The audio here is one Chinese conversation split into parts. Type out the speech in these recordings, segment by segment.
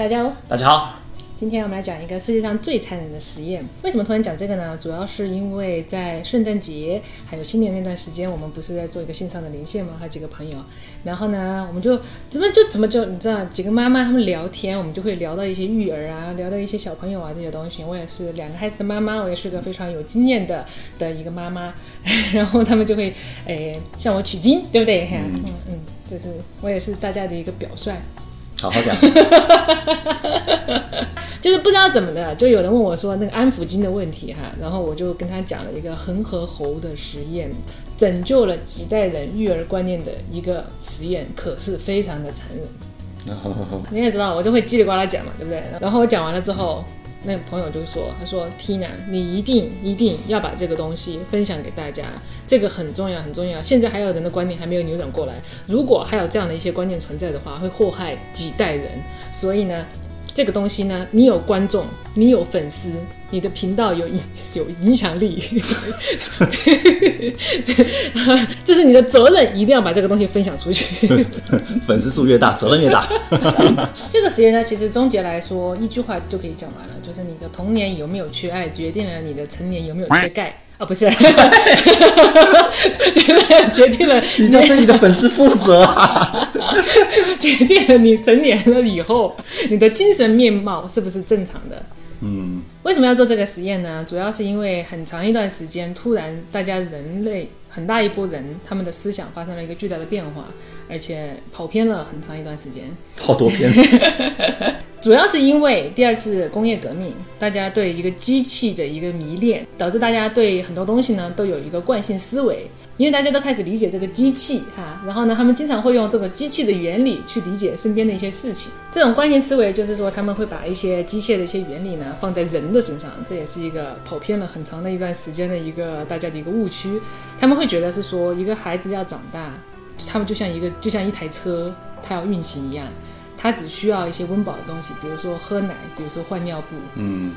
大家好，大家好，今天我们来讲一个世界上最残忍的实验。为什么突然讲这个呢？主要是因为在圣诞节还有新年那段时间，我们不是在做一个线上的连线吗？还有几个朋友，然后呢，我们就怎么就怎么就你知道，几个妈妈他们聊天，我们就会聊到一些育儿啊，聊到一些小朋友啊这些东西。我也是两个孩子的妈妈，我也是个非常有经验的的一个妈妈，然后他们就会诶向我取经，对不对？嗯嗯，就是我也是大家的一个表率。好好讲，就是不知道怎么的，就有人问我说那个安抚巾的问题哈，然后我就跟他讲了一个恒河猴的实验，拯救了几代人育儿观念的一个实验，可是非常的残忍。你也知道，我就会叽里呱啦讲嘛，对不对？然后我讲完了之后。那个朋友就说：“他说，Tina，你一定一定要把这个东西分享给大家，这个很重要很重要。现在还有人的观念还没有扭转过来，如果还有这样的一些观念存在的话，会祸害几代人。所以呢。”这个东西呢，你有观众，你有粉丝，你的频道有影有影响力，这是你的责任，一定要把这个东西分享出去。粉丝数越大，责任越大。这个实验呢，其实终结来说，一句话就可以讲完了，就是你的童年有没有缺爱，决定了你的成年有没有缺钙。啊，不是，决定了，你要对你的粉丝负责，决定了你成年了以后，你的精神面貌是不是正常的？嗯，为什么要做这个实验呢？主要是因为很长一段时间，突然大家人类很大一波人，他们的思想发生了一个巨大的变化，而且跑偏了很长一段时间，好多偏。主要是因为第二次工业革命，大家对一个机器的一个迷恋，导致大家对很多东西呢都有一个惯性思维。因为大家都开始理解这个机器哈，然后呢，他们经常会用这个机器的原理去理解身边的一些事情。这种惯性思维就是说，他们会把一些机械的一些原理呢放在人的身上，这也是一个跑偏了很长的一段时间的一个大家的一个误区。他们会觉得是说，一个孩子要长大，他们就像一个就像一台车，它要运行一样。他只需要一些温饱的东西，比如说喝奶，比如说换尿布，嗯，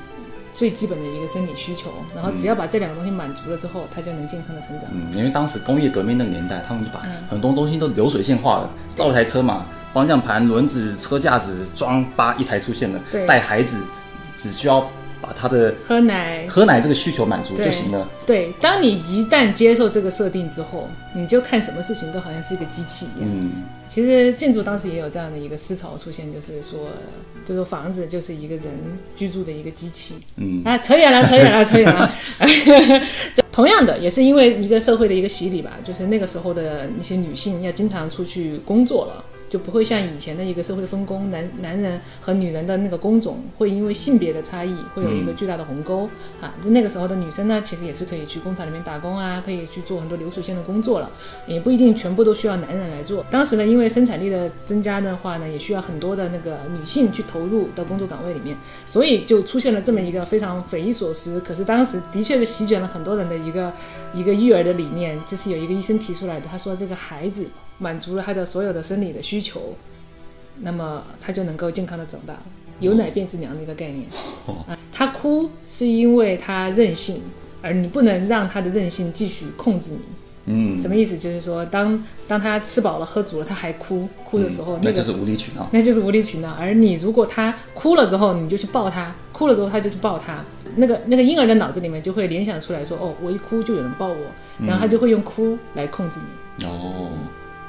最基本的一个生理需求。然后只要把这两个东西满足了之后，他就能健康的成长。嗯，因为当时工业革命那个年代，他们就把很多东西都流水线化了，造一台车嘛，方向盘、轮子、车架子装，八一台出现了。带孩子只需要。把他的喝奶喝奶这个需求满足就行了。对，当你一旦接受这个设定之后，你就看什么事情都好像是一个机器一样。嗯，其实建筑当时也有这样的一个思潮出现，就是说，就是房子就是一个人居住的一个机器。嗯，啊，扯远了，扯远了，扯远了。同样的，也是因为一个社会的一个洗礼吧，就是那个时候的那些女性要经常出去工作了。就不会像以前的一个社会分工，男男人和女人的那个工种会因为性别的差异会有一个巨大的鸿沟啊。就那个时候的女生呢，其实也是可以去工厂里面打工啊，可以去做很多流水线的工作了，也不一定全部都需要男人来做。当时呢，因为生产力的增加的话呢，也需要很多的那个女性去投入到工作岗位里面，所以就出现了这么一个非常匪夷所思，可是当时的确是席卷了很多人的一个一个育儿的理念，就是有一个医生提出来的，他说这个孩子。满足了他的所有的生理的需求，那么他就能够健康的长大。有奶便是娘的一个概念啊，他哭是因为他任性，而你不能让他的任性继续控制你。嗯，什么意思？就是说，当当他吃饱了喝足了，他还哭哭的时候，那就是无理取闹，那就是无理取闹。而你如果他哭了之后，你就去抱他，哭了之后他就去抱他，那个那个婴儿的脑子里面就会联想出来说，哦，我一哭就有人抱我，然后他就会用哭来控制你。哦。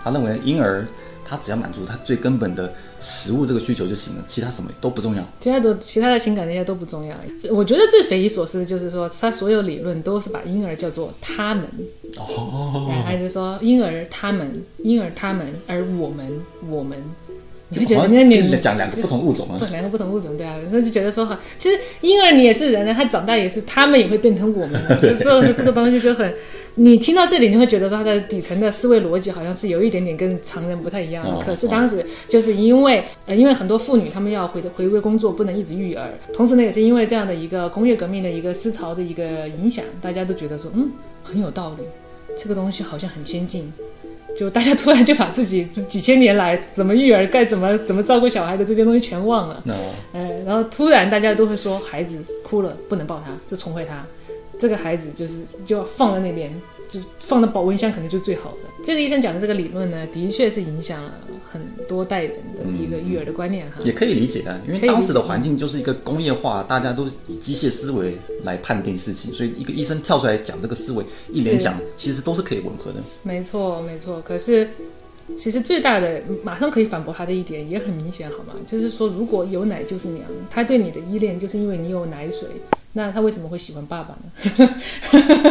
他认为婴儿他只要满足他最根本的食物这个需求就行了，其他什么都不重要，其他的其他的情感那些都不重要。我觉得最匪夷所思的就是说，他所有理论都是把婴儿叫做他们，哦，还是说婴儿他们，婴儿他们，而我们我们。就觉得那你讲两个不同物种啊，两个不同物种对啊，所以就觉得说哈，其实婴儿你也是人呢，他长大也是，他们也会变成我们。这这这个东西就很，你听到这里你会觉得说他的底层的思维逻辑好像是有一点点跟常人不太一样的。可是当时就是因为呃，因为很多妇女她们要回回归工作，不能一直育儿，同时呢也是因为这样的一个工业革命的一个思潮的一个影响，大家都觉得说嗯很有道理，这个东西好像很先进。就大家突然就把自己这几千年来怎么育儿、该怎么怎么照顾小孩的这些东西全忘了。嗯，然后突然大家都会说，孩子哭了不能抱他，就宠坏他。这个孩子就是就要放在那边，就放在保温箱，可能就最好的。这个医生讲的这个理论呢，的确是影响了很多代人的一个育儿的观念哈。也可以理解啊，因为当时的环境就是一个工业化，大家都以机械思维来判定事情，所以一个医生跳出来讲这个思维，一联想，其实都是可以吻合的。没错，没错。可是。其实最大的马上可以反驳他的一点也很明显，好吗？就是说，如果有奶就是娘，他对你的依恋就是因为你有奶水，那他为什么会喜欢爸爸呢？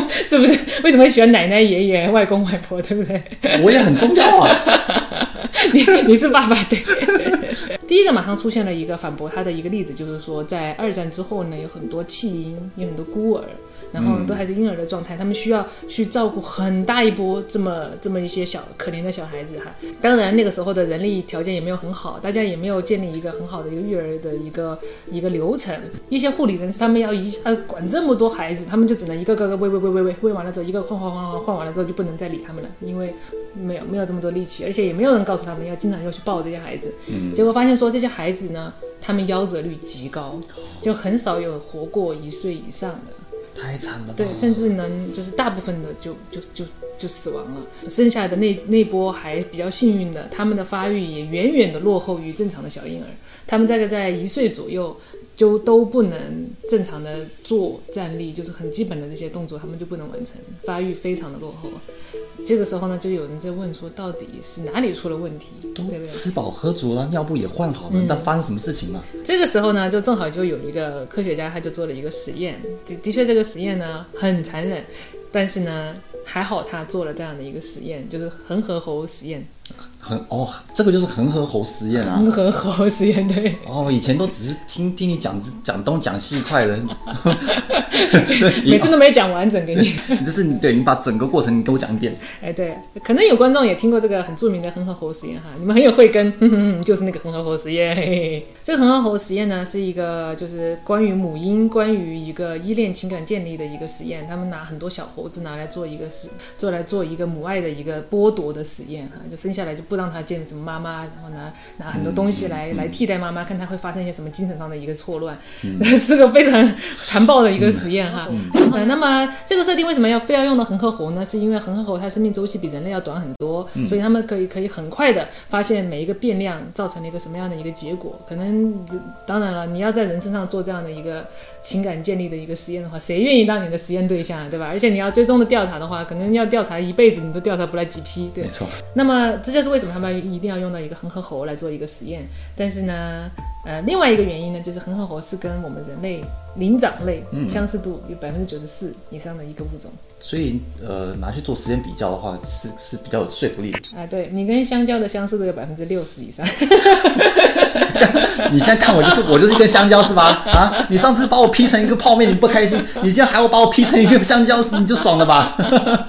是不是？为什么会喜欢奶奶、爷爷、外公、外婆？对不对？我也很重要啊！你你是爸爸对。第一个马上出现了一个反驳他的一个例子，就是说，在二战之后呢，有很多弃婴，有很多孤儿。然后都还是婴儿的状态，他们需要去照顾很大一波这么这么一些小可怜的小孩子哈。当然那个时候的人力条件也没有很好，大家也没有建立一个很好的一个育儿的一个一个流程。一些护理人士他们要一下管这么多孩子，他们就只能一个个个喂喂喂喂喂，喂完了之后一个换换换换换完了之后就不能再理他们了，因为没有没有这么多力气，而且也没有人告诉他们要经常要去抱这些孩子。嗯。结果发现说这些孩子呢，他们夭折率极高，就很少有活过一岁以上的。太惨了，对，甚至能就是大部分的就就就就死亡了，剩下的那那波还比较幸运的，他们的发育也远远的落后于正常的小婴儿，他们大概在一岁左右就都不能正常的做站立，就是很基本的这些动作，他们就不能完成，发育非常的落后。这个时候呢，就有人在问说，到底是哪里出了问题？对不对吃饱喝足了，尿布也换好了，但发生什么事情了？这个时候呢，就正好就有一个科学家，他就做了一个实验。的的确，这个实验呢很残忍，但是呢还好他做了这样的一个实验，就是恒河猴实验。恒哦，这个就是恒河猴实验啊！恒河猴实验对。哦，以前都只是听听你讲讲东讲西块的，每次都没讲完整给你。这是你对你把整个过程你给我讲一遍。哎，对，可能有观众也听过这个很著名的恒河猴实验哈，你们很有慧根，就是那个恒河猴实验。这个恒河猴实验呢，是一个就是关于母婴、关于一个依恋情感建立的一个实验。他们拿很多小猴子拿来做一个实，做来做一个母爱的一个剥夺的实验哈，就生下来就不让他见什么妈妈，然后拿拿很多东西来来替代妈妈，看他会发生一些什么精神上的一个错乱，是个非常残暴的一个实验哈。嗯，那么这个设定为什么要非要用到恒河猴呢？是因为恒河猴它生命周期比人类要短很多，所以他们可以可以很快的发现每一个变量造成了一个什么样的一个结果。可能当然了，你要在人身上做这样的一个情感建立的一个实验的话，谁愿意当你的实验对象啊？对吧？而且你要最终的调查的话，可能要调查一辈子，你都调查不来几批。对，没错。那么这就是为什么他们一定要用到一个恒河猴来做一个实验。但是呢，呃，另外一个原因呢，就是恒河猴是跟我们人类灵长类相似度有百分之九十四以上的一个物种。所以，呃，拿去做实验比较的话，是是比较有说服力的。啊，对你跟香蕉的相似度有百分之六十以上。你现在看我就是 我就是一根香蕉是吧？啊，你上次把我劈成一个泡面你不开心，你现在还要把我劈成一个香蕉，你就爽了吧？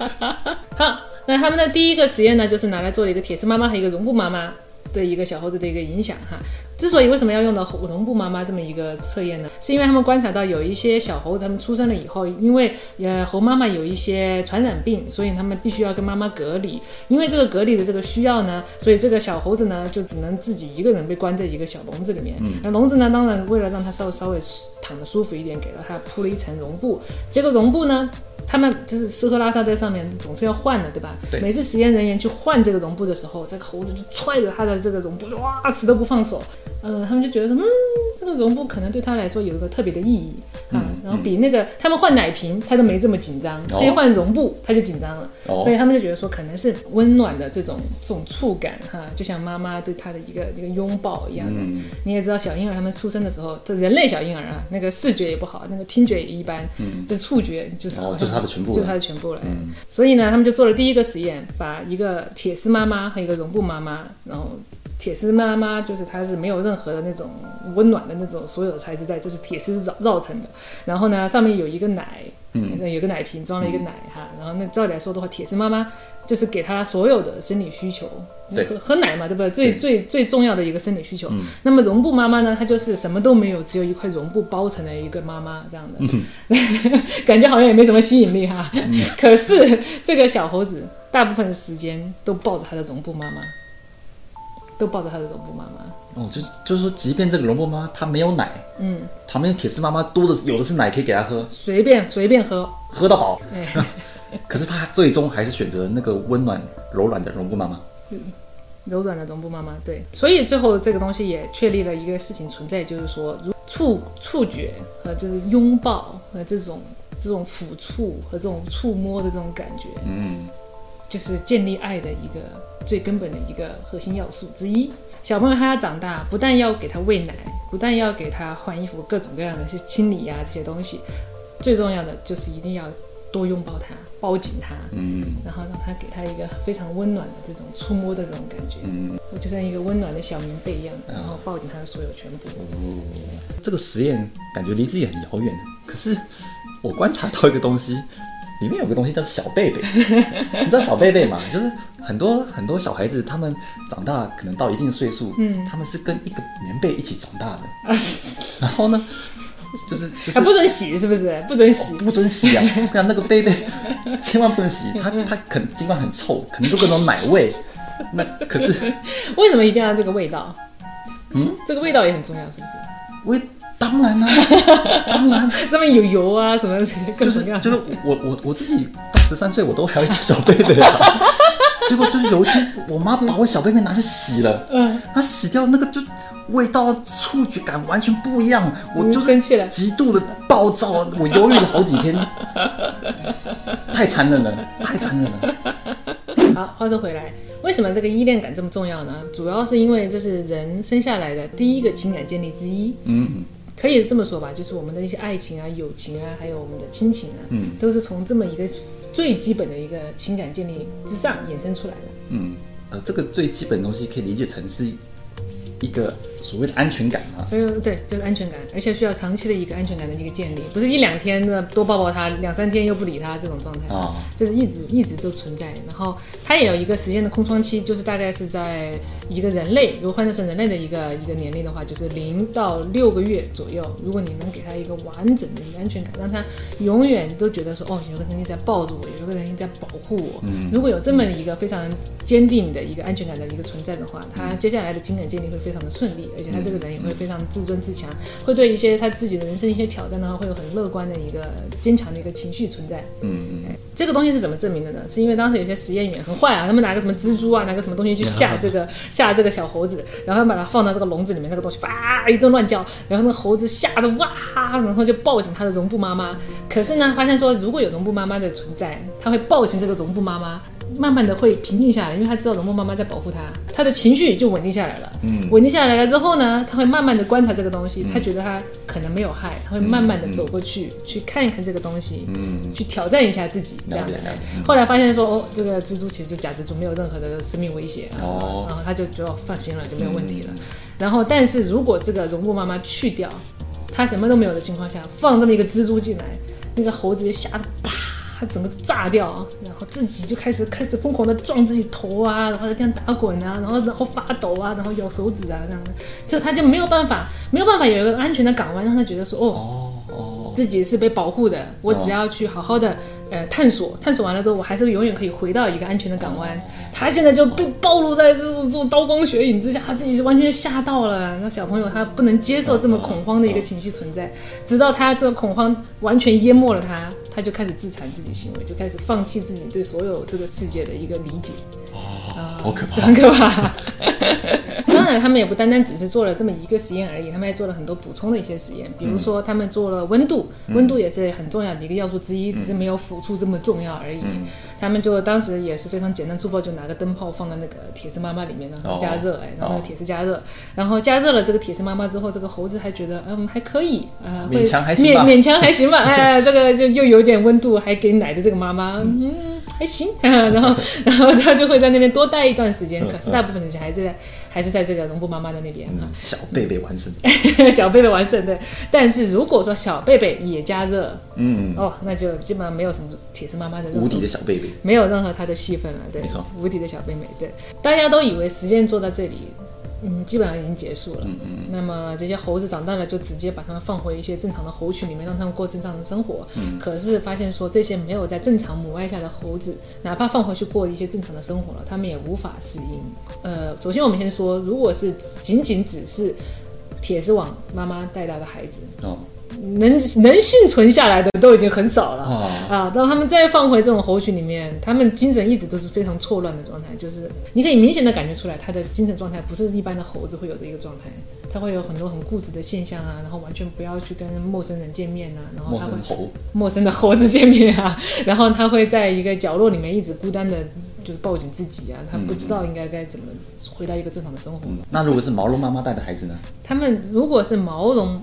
好。那他们的第一个实验呢，就是拿来做了一个铁丝妈妈和一个绒布妈妈对一个小猴子的一个影响哈。之所以为什么要用到绒布妈妈这么一个测验呢？是因为他们观察到有一些小猴子，他们出生了以后，因为呃猴妈妈有一些传染病，所以他们必须要跟妈妈隔离。因为这个隔离的这个需要呢，所以这个小猴子呢就只能自己一个人被关在一个小笼子里面。那笼子呢，当然为了让它稍微稍微躺得舒服一点，给了它铺了一层绒布。结果绒布呢？他们就是吃喝拉撒在上面，总是要换的，对吧？对。每次实验人员去换这个绒布的时候，这个猴子就踹着他的这个绒布，哇，死都不放手。嗯，他们就觉得，嗯，这个绒布可能对他来说有一个特别的意义啊。然后比那个他们换奶瓶，他都没这么紧张，他一换绒布他就紧张了。哦。所以他们就觉得说，可能是温暖的这种这种触感哈，就像妈妈对他的一个一个拥抱一样的。嗯。你也知道，小婴儿他们出生的时候，这人类小婴儿啊，那个视觉也不好，那个听觉也一般。嗯。这触觉就是。哦，就是他的全部。就是他的全部了。嗯。所以呢，他们就做了第一个实验，把一个铁丝妈妈和一个绒布妈妈，然后。铁丝妈妈就是它是没有任何的那种温暖的那种所有的材质在，这是铁丝绕绕成的。然后呢，上面有一个奶，嗯，有个奶瓶装了一个奶哈。然后那照理来说的话，铁丝妈妈就是给他所有的生理需求，喝喝奶嘛，对不对？最最最重要的一个生理需求。那么绒布妈妈呢，她就是什么都没有，只有一块绒布包成了一个妈妈这样的，感觉好像也没什么吸引力哈。可是这个小猴子大部分的时间都抱着他的绒布妈妈。都抱着他的绒布妈妈。哦，就就是说，即便这个绒布妈妈她没有奶，嗯，旁边铁丝妈妈多的有的是奶可以给她喝，随便随便喝，喝到饱。可是他最终还是选择那个温暖柔软的绒布妈妈。柔软的绒布妈妈，对，所以最后这个东西也确立了一个事情存在，就是说，如触触觉和就是拥抱和这种这种抚触和这种触摸的这种感觉，嗯，就是建立爱的一个最根本的一个核心要素之一。小朋友他要长大，不但要给他喂奶，不但要给他换衣服，各种各样的去清理呀这些东西，最重要的就是一定要。多拥抱他，抱紧他，嗯，然后让他给他一个非常温暖的这种触摸的这种感觉，嗯，我就像一个温暖的小棉被一样，然后抱紧他的所有全部。这个实验感觉离自己很遥远，可是我观察到一个东西，里面有个东西叫小贝贝，你知道小贝贝吗？就是很多很多小孩子，他们长大可能到一定岁数，嗯，他们是跟一个棉被一起长大的，然后呢？就是就是不准洗，是不是？不准洗，不准洗啊！看那个贝贝，千万不能洗。它它可能尽管很臭，可能都各种奶味。那可是 为什么一定要这个味道？嗯，这个味道也很重要，是不是？味当然啦，当然上面有油啊什么各种各样。就是我我我自己到十三岁，我都还有一个小贝贝啊。结果就是有一天，我妈把我小贝贝拿去洗了，嗯，她洗掉那个就。味道触觉感完全不一样，我就是极度的暴躁，我犹豫了好几天，太残忍了，太残忍了。好，话说回来，为什么这个依恋感这么重要呢？主要是因为这是人生下来的第一个情感建立之一。嗯，可以这么说吧，就是我们的一些爱情啊、友情啊，还有我们的亲情啊，嗯，都是从这么一个最基本的一个情感建立之上衍生出来的。嗯，呃，这个最基本的东西可以理解成是。一个所谓的安全感啊，所以对，就是安全感，而且需要长期的一个安全感的一个建立，不是一两天的多抱抱他，两三天又不理他这种状态啊，就是一直一直都存在。然后他也有一个时间的空窗期，就是大概是在一个人类，如果换算成人类的一个一个年龄的话，就是零到六个月左右。如果你能给他一个完整的一个安全感，让他永远都觉得说，哦，有个人在抱着我，有个人在保护我。嗯，如果有这么一个非常坚定的一个安全感的一个存在的话，他接下来的情感建立会非常的顺利，而且他这个人也会非常自尊自强，会对一些他自己的人生一些挑战的话，会有很乐观的一个坚强的一个情绪存在。嗯嗯，这个东西是怎么证明的呢？是因为当时有些实验员很坏啊，他们拿个什么蜘蛛啊，拿个什么东西去吓这个 吓这个小猴子，然后把它放到这个笼子里面，那个东西哇一顿乱叫，然后那个猴子吓得哇，然后就抱紧它的绒布妈妈。可是呢，发现说如果有绒布妈妈的存在，它会抱紧这个绒布妈妈。慢慢的会平静下来，因为他知道龙梦妈妈在保护他，他的情绪就稳定下来了。嗯，稳定下来了之后呢，他会慢慢的观察这个东西，他觉得他可能没有害，他会慢慢的走过去，去看一看这个东西，嗯，去挑战一下自己这样子。后来发现说，哦，这个蜘蛛其实就假蜘蛛，没有任何的生命威胁，哦，然后他就就放心了，就没有问题了。然后，但是如果这个绒布妈妈去掉，他什么都没有的情况下，放这么一个蜘蛛进来，那个猴子就吓得啪。他整个炸掉，然后自己就开始开始疯狂的撞自己头啊，然后在地上打滚啊，然后然后发抖啊，然后咬手指啊这样的，就他就没有办法，没有办法有一个安全的港湾，让他觉得说哦哦，自己是被保护的，我只要去好好的呃探索，探索完了之后，我还是永远可以回到一个安全的港湾。他现在就被暴露在这种这种刀光血影之下，他自己就完全吓到了。那小朋友他不能接受这么恐慌的一个情绪存在，直到他这个恐慌完全淹没了他。他就开始自残自己行为，就开始放弃自己对所有这个世界的一个理解。哦，好可怕，很可怕。当然，他们也不单单只是做了这么一个实验而已，他们还做了很多补充的一些实验。比如说，他们做了温度，温度也是很重要的一个要素之一，只是没有辅助这么重要而已。他们就当时也是非常简单粗暴，就拿个灯泡放在那个铁丝妈妈里面，然后加热，哎，然后铁丝加热，然后加热了这个铁丝妈妈之后，这个猴子还觉得嗯还可以，啊，勉强还勉勉强还行吧，哎，这个就又有点温度，还给奶的这个妈妈，嗯还行，然后 然后他就会在那边多待一段时间，可是大部分时间还是在。还是在这个绒布妈妈的那边啊，小贝贝完胜，小贝贝完胜对。但是如果说小贝贝也加热，嗯哦，那就基本上没有什么铁丝妈妈的无敌的小贝贝，没有任何他的戏份了，对，没错，无敌的小贝贝，对，大家都以为时间做到这里。嗯，基本上已经结束了。嗯嗯。那么这些猴子长大了，就直接把它们放回一些正常的猴群里面，让它们过正常的生活。嗯。可是发现说，这些没有在正常母爱下的猴子，哪怕放回去过一些正常的生活了，它们也无法适应。呃，首先我们先说，如果是仅仅只是铁丝网妈妈带大的孩子，哦，能能幸存下来的都已经很少了啊！当他们再放回这种猴群里面，他们精神一直都是非常错乱的状态，就是你可以明显的感觉出来，他的精神状态不是一般的猴子会有的一个状态，他会有很多很固执的现象啊，然后完全不要去跟陌生人见面啊，然后他会陌生的猴子见面啊，然后他会在一个角落里面一直孤单的，就是抱紧自己啊，他不知道应该该怎么回到一个正常的生活。那如果是毛绒妈妈带的孩子呢？他们如果是毛绒。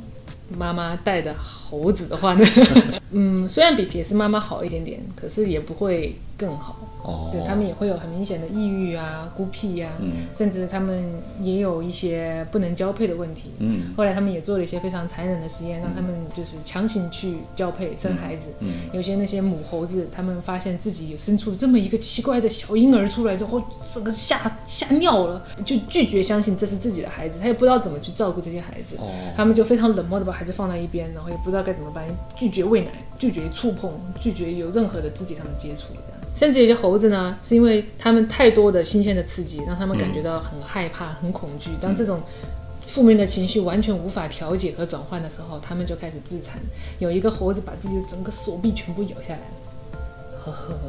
妈妈带的猴子的话呢，嗯，虽然比铁丝妈妈好一点点，可是也不会更好。哦，就他们也会有很明显的抑郁啊、孤僻呀，甚至他们也有一些不能交配的问题。嗯，后来他们也做了一些非常残忍的实验，让他们就是强行去交配生孩子。嗯，有些那些母猴子，他们发现自己生出这么一个奇怪的小婴儿出来之后，整个吓吓尿了，就拒绝相信这是自己的孩子，他也不知道怎么去照顾这些孩子。哦，他们就非常冷漠的把孩子放在一边，然后也不知道该怎么办，拒绝喂奶，拒绝触碰，拒绝有任何的肢体上的接触。甚至有些猴子呢，是因为他们太多的新鲜的刺激，让他们感觉到很害怕、很恐惧。当这种负面的情绪完全无法调节和转换的时候，他们就开始自残。有一个猴子把自己的整个手臂全部咬下来了，呵呵呵。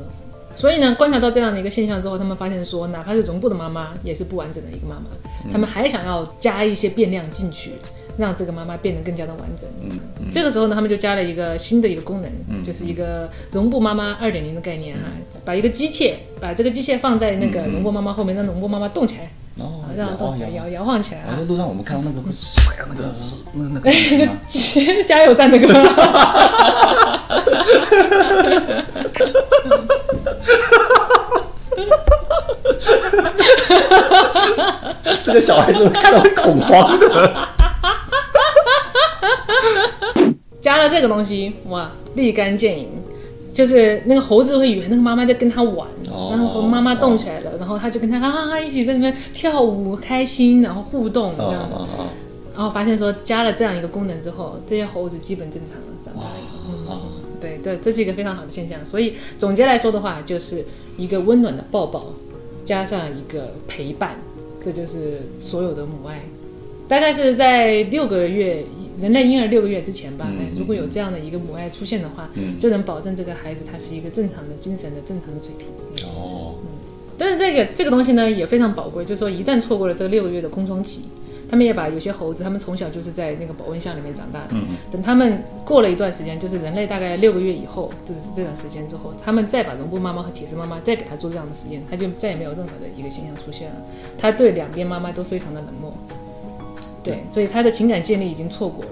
所以呢，观察到这样的一个现象之后，他们发现说，哪怕是绒布的妈妈，也是不完整的一个妈妈。他们还想要加一些变量进去。让这个妈妈变得更加的完整。嗯，这个时候呢，他们就加了一个新的一个功能，就是一个绒布妈妈二点零的概念哈，把一个机械，把这个机械放在那个绒布妈妈后面，让绒布妈妈动起来，哦，让动摇摇摇晃起来啊。路上我们看到那个甩啊，那个那个那个加油站那个。这个小孩子看到会恐慌的。加了这个东西，哇，立竿见影，就是那个猴子会以为那个妈妈在跟他玩，然后妈妈动起来了，然后他就跟他啊一起在那边跳舞，开心，然后互动，这样，然后发现说加了这样一个功能之后，这些猴子基本正常了，长大了，嗯，对对，这是一个非常好的现象。所以总结来说的话，就是一个温暖的抱抱，加上一个陪伴，这就是所有的母爱。大概是在六个月。人类婴儿六个月之前吧，如果有这样的一个母爱出现的话，就能保证这个孩子他是一个正常的精神的正常的水平。哦，嗯，但是这个这个东西呢也非常宝贵，就是说一旦错过了这个六个月的空窗期，他们也把有些猴子，他们从小就是在那个保温箱里面长大的，等他们过了一段时间，就是人类大概六个月以后，就是这段时间之后，他们再把绒布妈妈和铁丝妈妈再给他做这样的实验，他就再也没有任何的一个现象出现了，他对两边妈妈都非常的冷漠。对，所以他的情感建立已经错过了。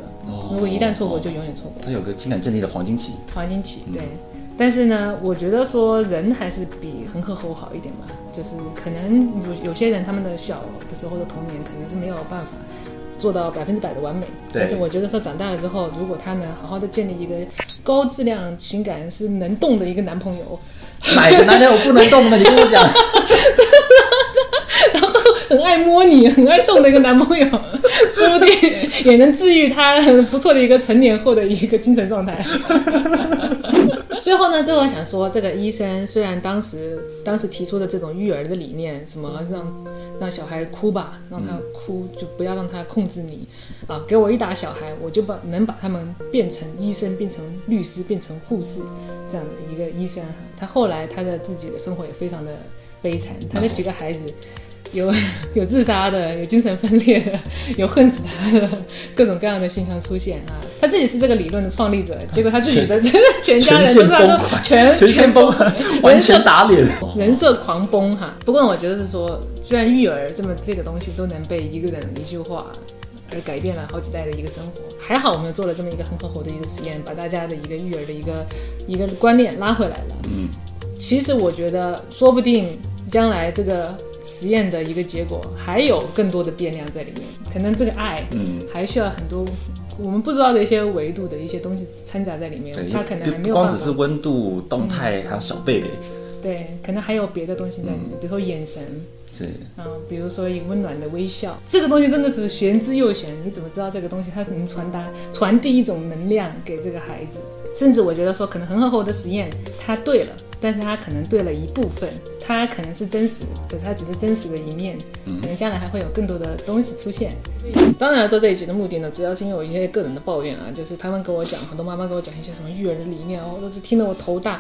如果一旦错过，就永远错过。他有个情感建立的黄金期。黄金期，对。但是呢，我觉得说人还是比恒河猴好一点吧。就是可能有有些人他们的小的时候的童年可能是没有办法做到百分之百的完美。但是我觉得说长大了之后，如果他能好好的建立一个 高质量情感是能动的一个男朋友。哪个男朋友不能动的？你跟我讲。很爱摸你、很爱动的一个男朋友，说不定也能治愈他很不错的一个成年后的一个精神状态。最后呢，最后想说，这个医生虽然当时当时提出的这种育儿的理念，什么让让小孩哭吧，让他哭就不要让他控制你啊，给我一打小孩，我就把能把他们变成医生、变成律师、变成护士这样的一个医生。他后来他的自己的生活也非常的悲惨，他那几个孩子。有 有自杀的，有精神分裂的，有恨死他的，各种各样的现象出现啊！他自己是这个理论的创立者，结果他自己的全家人都全全全崩，完全打脸，人设狂崩哈！不过我觉得是说，虽然育儿这么这个东西都能被一个人一句话而改变了好几代的一个生活，还好我们做了这么一个很可口的一个实验，把大家的一个育儿的一个一个观念拉回来了。嗯，其实我觉得说不定将来这个。实验的一个结果，还有更多的变量在里面，可能这个爱，嗯，还需要很多我们不知道的一些维度的一些东西掺杂在里面，它可能还没有光只是温度、动态，还有小贝贝，对，可能还有别的东西在里面，比如说眼神，是，啊，比如说一个温暖的微笑，这个东西真的是玄之又玄，你怎么知道这个东西它能传达、传递一种能量给这个孩子？甚至我觉得说，可能很好后的实验，它对了。但是它可能对了一部分，它可能是真实，可是它只是真实的一面，可能将来还会有更多的东西出现。当然，做这一集的目的呢，主要是因为我一些个人的抱怨啊，就是他们跟我讲，很多妈妈跟我讲一些什么育儿的理念，哦，都是听得我头大，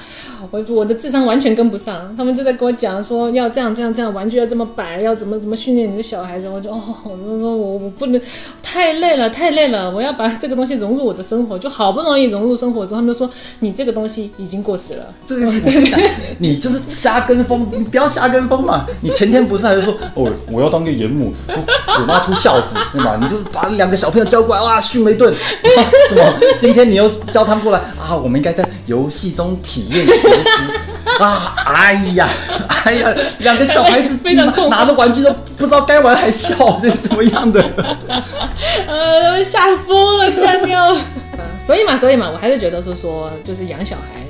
我我的智商完全跟不上。他们就在跟我讲说要这样这样这样，玩具要这么摆，要怎么怎么训练你的小孩子，我就哦，我说我我不能，太累了太累了，我要把这个东西融入我的生活，就好不容易融入生活之后，他们就说你这个东西已经过时了。这 个 你就是瞎跟风，你不要瞎跟风嘛。你前天不是还是说哦，我要当个严母，我妈出孝子。对吧？你就把两个小朋友叫过来，哇，训了一顿，是吧？今天你又叫他们过来啊，我们应该在游戏中体验学习啊！哎呀，哎呀，两个小孩子 拿着玩具都不知道该玩还笑，这是什么样的？呃，吓疯了，吓尿了。所以嘛，所以嘛，我还是觉得是说，就是养小孩，就是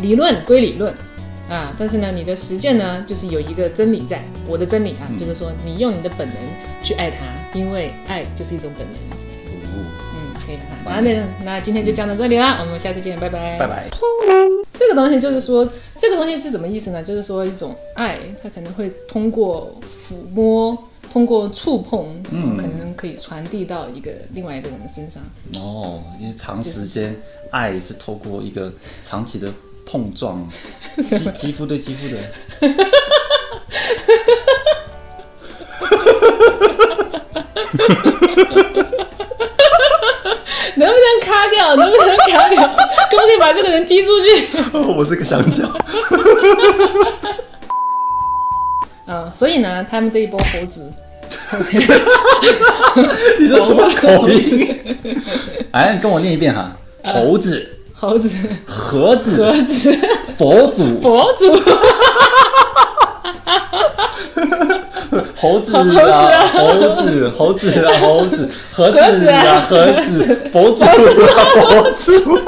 理论归理论。啊，但是呢，你的实践呢，就是有一个真理在。我的真理啊，就是说，你用你的本能去爱他，因为爱就是一种本能。嗯，可以了。好，那那今天就讲到这里啦，我们下次见，拜拜。拜拜。这个东西就是说，这个东西是什么意思呢？就是说，一种爱，它可能会通过抚摸，通过触碰，嗯，可能可以传递到一个另外一个人的身上。哦，因为长时间爱是透过一个长期的。碰撞，肌肌肤对肌肤的，能不能卡掉？能不能卡掉？可不可以把这个人踢出去？我是个香蕉。啊，所以呢，他们这一波猴子，你这什么口音？哎，跟我念一遍哈，猴子。猴子，盒子，盒子，佛祖，佛祖，猴子啊，猴子，猴子啊，猴子，盒子啊，盒子，佛祖啊，佛祖。